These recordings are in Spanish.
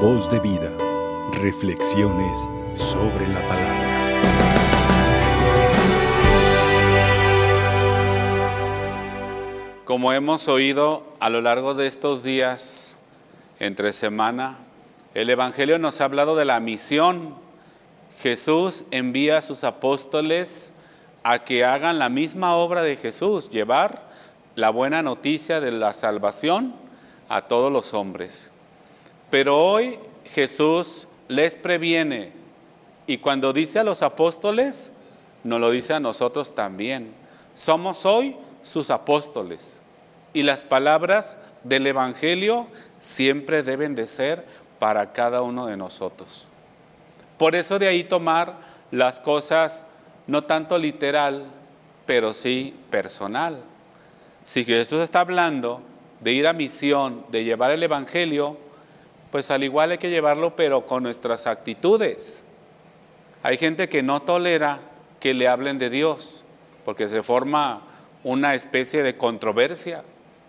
Voz de vida. Reflexiones sobre la palabra. Como hemos oído a lo largo de estos días, entre semana, el Evangelio nos ha hablado de la misión. Jesús envía a sus apóstoles a que hagan la misma obra de Jesús, llevar la buena noticia de la salvación a todos los hombres. Pero hoy Jesús les previene y cuando dice a los apóstoles, nos lo dice a nosotros también. Somos hoy sus apóstoles y las palabras del Evangelio siempre deben de ser para cada uno de nosotros. Por eso de ahí tomar las cosas no tanto literal, pero sí personal. Si Jesús está hablando de ir a misión, de llevar el Evangelio, pues al igual hay que llevarlo, pero con nuestras actitudes. Hay gente que no tolera que le hablen de Dios, porque se forma una especie de controversia,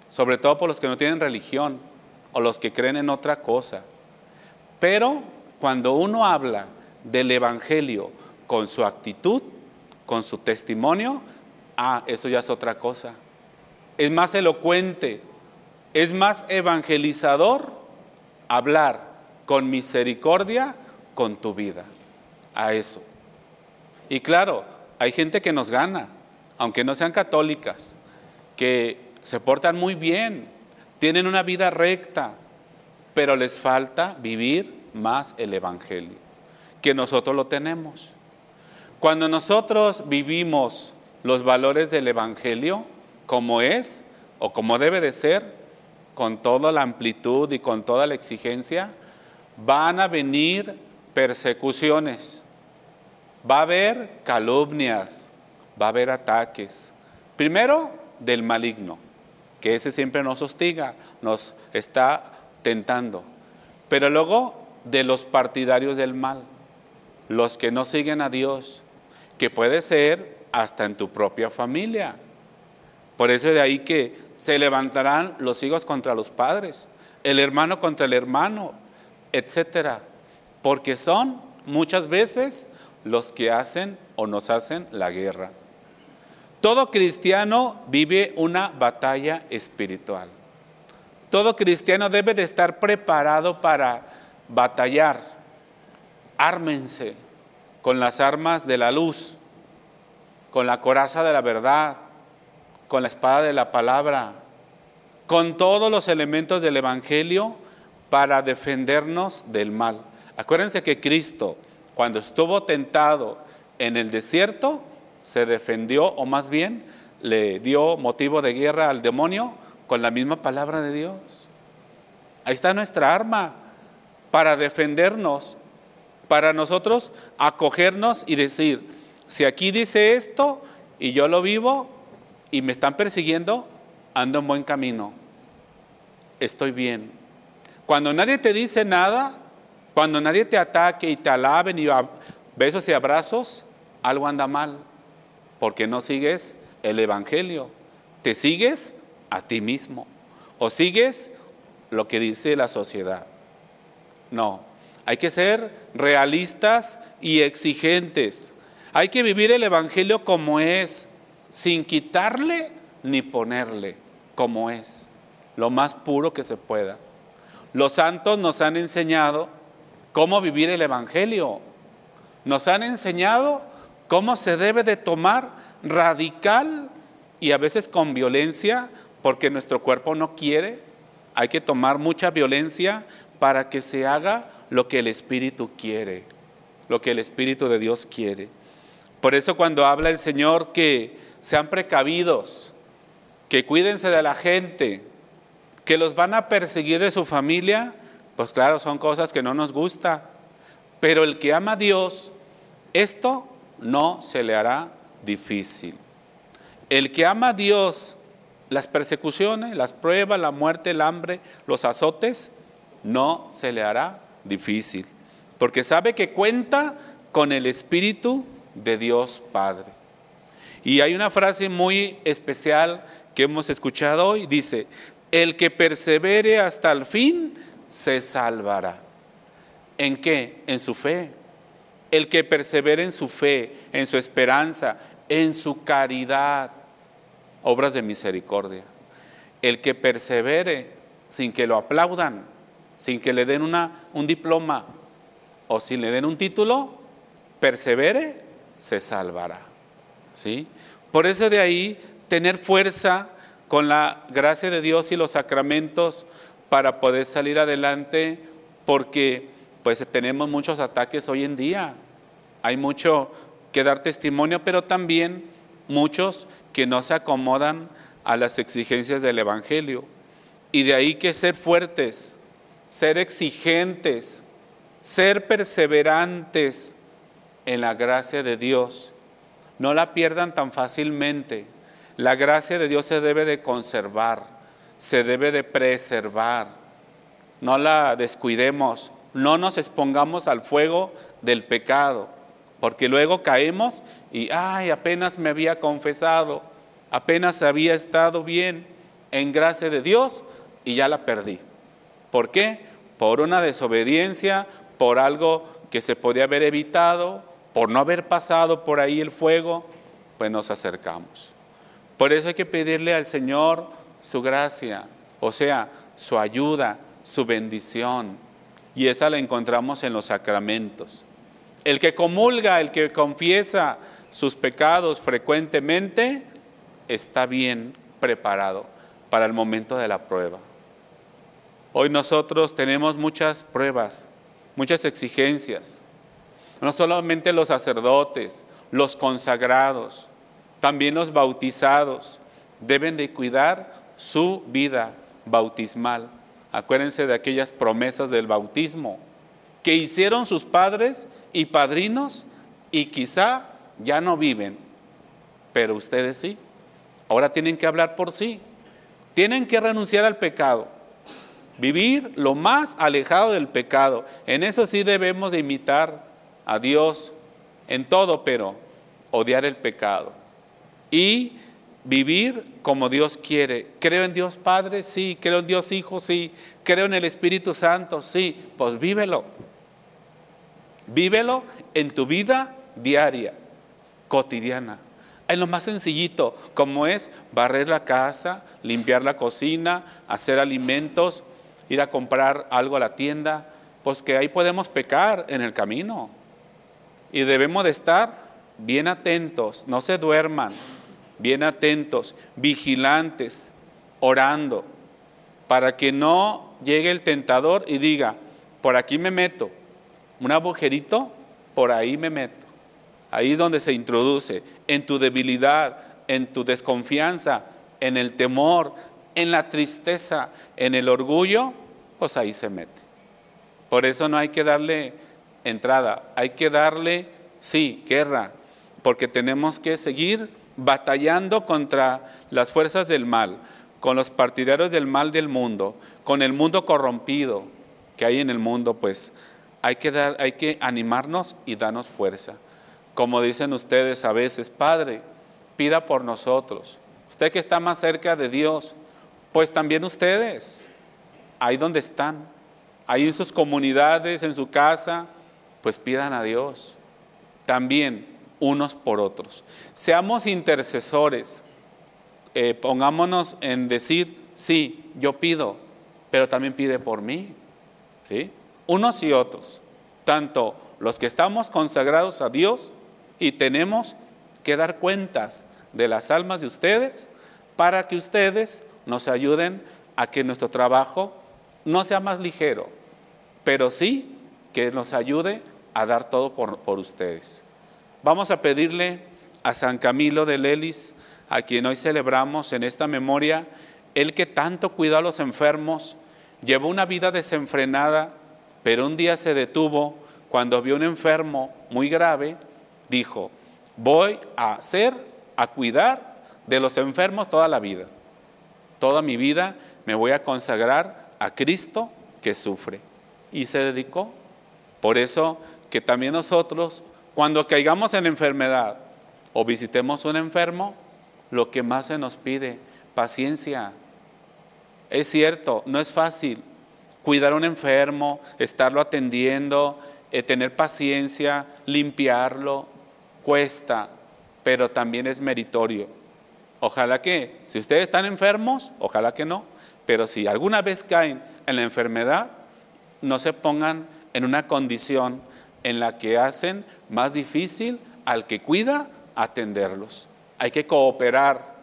sobre todo por los que no tienen religión o los que creen en otra cosa. Pero cuando uno habla del Evangelio con su actitud, con su testimonio, ah, eso ya es otra cosa. Es más elocuente, es más evangelizador hablar con misericordia con tu vida. A eso. Y claro, hay gente que nos gana, aunque no sean católicas, que se portan muy bien, tienen una vida recta, pero les falta vivir más el Evangelio, que nosotros lo tenemos. Cuando nosotros vivimos los valores del Evangelio como es o como debe de ser, con toda la amplitud y con toda la exigencia, van a venir persecuciones, va a haber calumnias, va a haber ataques. Primero, del maligno, que ese siempre nos hostiga, nos está tentando. Pero luego, de los partidarios del mal, los que no siguen a Dios, que puede ser hasta en tu propia familia. Por eso de ahí que se levantarán los hijos contra los padres, el hermano contra el hermano, etcétera, porque son muchas veces los que hacen o nos hacen la guerra. Todo cristiano vive una batalla espiritual. Todo cristiano debe de estar preparado para batallar. Ármense con las armas de la luz, con la coraza de la verdad, con la espada de la palabra, con todos los elementos del Evangelio para defendernos del mal. Acuérdense que Cristo, cuando estuvo tentado en el desierto, se defendió, o más bien le dio motivo de guerra al demonio con la misma palabra de Dios. Ahí está nuestra arma para defendernos, para nosotros acogernos y decir, si aquí dice esto y yo lo vivo y me están persiguiendo, ando en buen camino, estoy bien. Cuando nadie te dice nada, cuando nadie te ataque y te alaben y besos y abrazos, algo anda mal, porque no sigues el Evangelio, te sigues a ti mismo o sigues lo que dice la sociedad. No, hay que ser realistas y exigentes. Hay que vivir el Evangelio como es, sin quitarle ni ponerle, como es, lo más puro que se pueda. Los santos nos han enseñado cómo vivir el Evangelio. Nos han enseñado cómo se debe de tomar radical y a veces con violencia, porque nuestro cuerpo no quiere. Hay que tomar mucha violencia para que se haga lo que el Espíritu quiere, lo que el Espíritu de Dios quiere. Por eso cuando habla el Señor que sean precavidos, que cuídense de la gente, que los van a perseguir de su familia, pues claro, son cosas que no nos gusta. Pero el que ama a Dios, esto no se le hará difícil. El que ama a Dios, las persecuciones, las pruebas, la muerte, el hambre, los azotes, no se le hará difícil, porque sabe que cuenta con el Espíritu de Dios Padre. Y hay una frase muy especial que hemos escuchado hoy, dice, el que persevere hasta el fin se salvará. ¿En qué? En su fe. El que persevere en su fe, en su esperanza, en su caridad, obras de misericordia. El que persevere sin que lo aplaudan, sin que le den un diploma o sin le den un título, persevere, se salvará. ¿Sí? Por eso de ahí tener fuerza con la gracia de Dios y los sacramentos para poder salir adelante, porque pues tenemos muchos ataques hoy en día. Hay mucho que dar testimonio, pero también muchos que no se acomodan a las exigencias del Evangelio. Y de ahí que ser fuertes, ser exigentes, ser perseverantes en la gracia de Dios. No la pierdan tan fácilmente. La gracia de Dios se debe de conservar, se debe de preservar. No la descuidemos, no nos expongamos al fuego del pecado, porque luego caemos y, ay, apenas me había confesado, apenas había estado bien en gracia de Dios y ya la perdí. ¿Por qué? Por una desobediencia, por algo que se podía haber evitado, por no haber pasado por ahí el fuego, pues nos acercamos. Por eso hay que pedirle al Señor su gracia, o sea, su ayuda, su bendición. Y esa la encontramos en los sacramentos. El que comulga, el que confiesa sus pecados frecuentemente, está bien preparado para el momento de la prueba. Hoy nosotros tenemos muchas pruebas, muchas exigencias. No solamente los sacerdotes, los consagrados, también los bautizados deben de cuidar su vida bautismal. Acuérdense de aquellas promesas del bautismo que hicieron sus padres y padrinos y quizá ya no viven, pero ustedes sí. Ahora tienen que hablar por sí. Tienen que renunciar al pecado. Vivir lo más alejado del pecado. En eso sí debemos de imitar a Dios en todo, pero odiar el pecado y vivir como Dios quiere. ¿Creo en Dios Padre? Sí. ¿Creo en Dios Hijo? Sí. ¿Creo en el Espíritu Santo? Sí. Pues vívelo. Vívelo en tu vida diaria, cotidiana. En lo más sencillito, como es barrer la casa, limpiar la cocina, hacer alimentos, ir a comprar algo a la tienda, pues que ahí podemos pecar en el camino. Y debemos de estar bien atentos, no se duerman, bien atentos, vigilantes, orando, para que no llegue el tentador y diga, por aquí me meto, un agujerito, por ahí me meto. Ahí es donde se introduce, en tu debilidad, en tu desconfianza, en el temor, en la tristeza, en el orgullo, pues ahí se mete. Por eso no hay que darle entrada, hay que darle, sí, guerra, porque tenemos que seguir batallando contra las fuerzas del mal, con los partidarios del mal del mundo, con el mundo corrompido que hay en el mundo, pues hay que, dar, hay que animarnos y darnos fuerza. Como dicen ustedes a veces, Padre, pida por nosotros. Usted que está más cerca de Dios, pues también ustedes, ahí donde están, ahí en sus comunidades, en su casa, pues pidan a Dios. También unos por otros. Seamos intercesores. Eh, pongámonos en decir, sí, yo pido, pero también pide por mí. ¿sí? Unos y otros. Tanto los que estamos consagrados a Dios y tenemos que dar cuentas de las almas de ustedes para que ustedes nos ayuden a que nuestro trabajo no sea más ligero, pero sí que nos ayude a dar todo por, ustedes. Vamos a pedirle a San Camilo de Lelis, a quien hoy celebramos en esta memoria, el que tanto cuidó a los enfermos, llevó una vida desenfrenada, pero un día se detuvo cuando vio un enfermo muy grave, dijo, voy a hacer, a cuidar de los enfermos toda la vida. Toda mi vida me voy a consagrar a Cristo que sufre. Y se dedicó. Por eso que también nosotros cuando caigamos en enfermedad o visitemos un enfermo, lo que más se nos pide, paciencia. Es cierto, no es fácil. cuidar a un enfermo, estarlo atendiendo, eh, tener paciencia, limpiarlo, cuesta, pero también es meritorio. Ojalá que, si ustedes están enfermos, ojalá que no, pero si alguna vez caen en la enfermedad, no se pongan en una condición en la que hacen más difícil al que cuida atenderlos. Hay que cooperar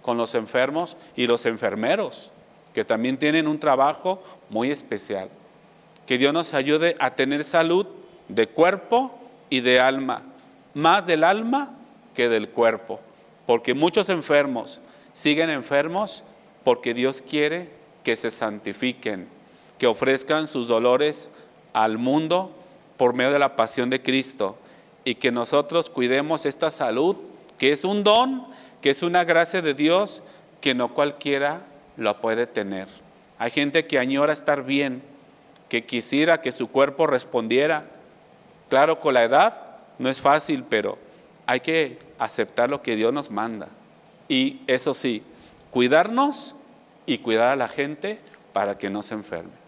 con los enfermos y los enfermeros, que también tienen un trabajo muy especial. Que Dios nos ayude a tener salud de cuerpo y de alma, más del alma que del cuerpo, porque muchos enfermos siguen enfermos porque Dios quiere que se santifiquen, que ofrezcan sus dolores al mundo por medio de la pasión de Cristo y que nosotros cuidemos esta salud, que es un don, que es una gracia de Dios, que no cualquiera lo puede tener. Hay gente que añora estar bien, que quisiera que su cuerpo respondiera. Claro, con la edad no es fácil, pero hay que aceptar lo que Dios nos manda. Y eso sí, cuidarnos y cuidar a la gente para que no se enferme.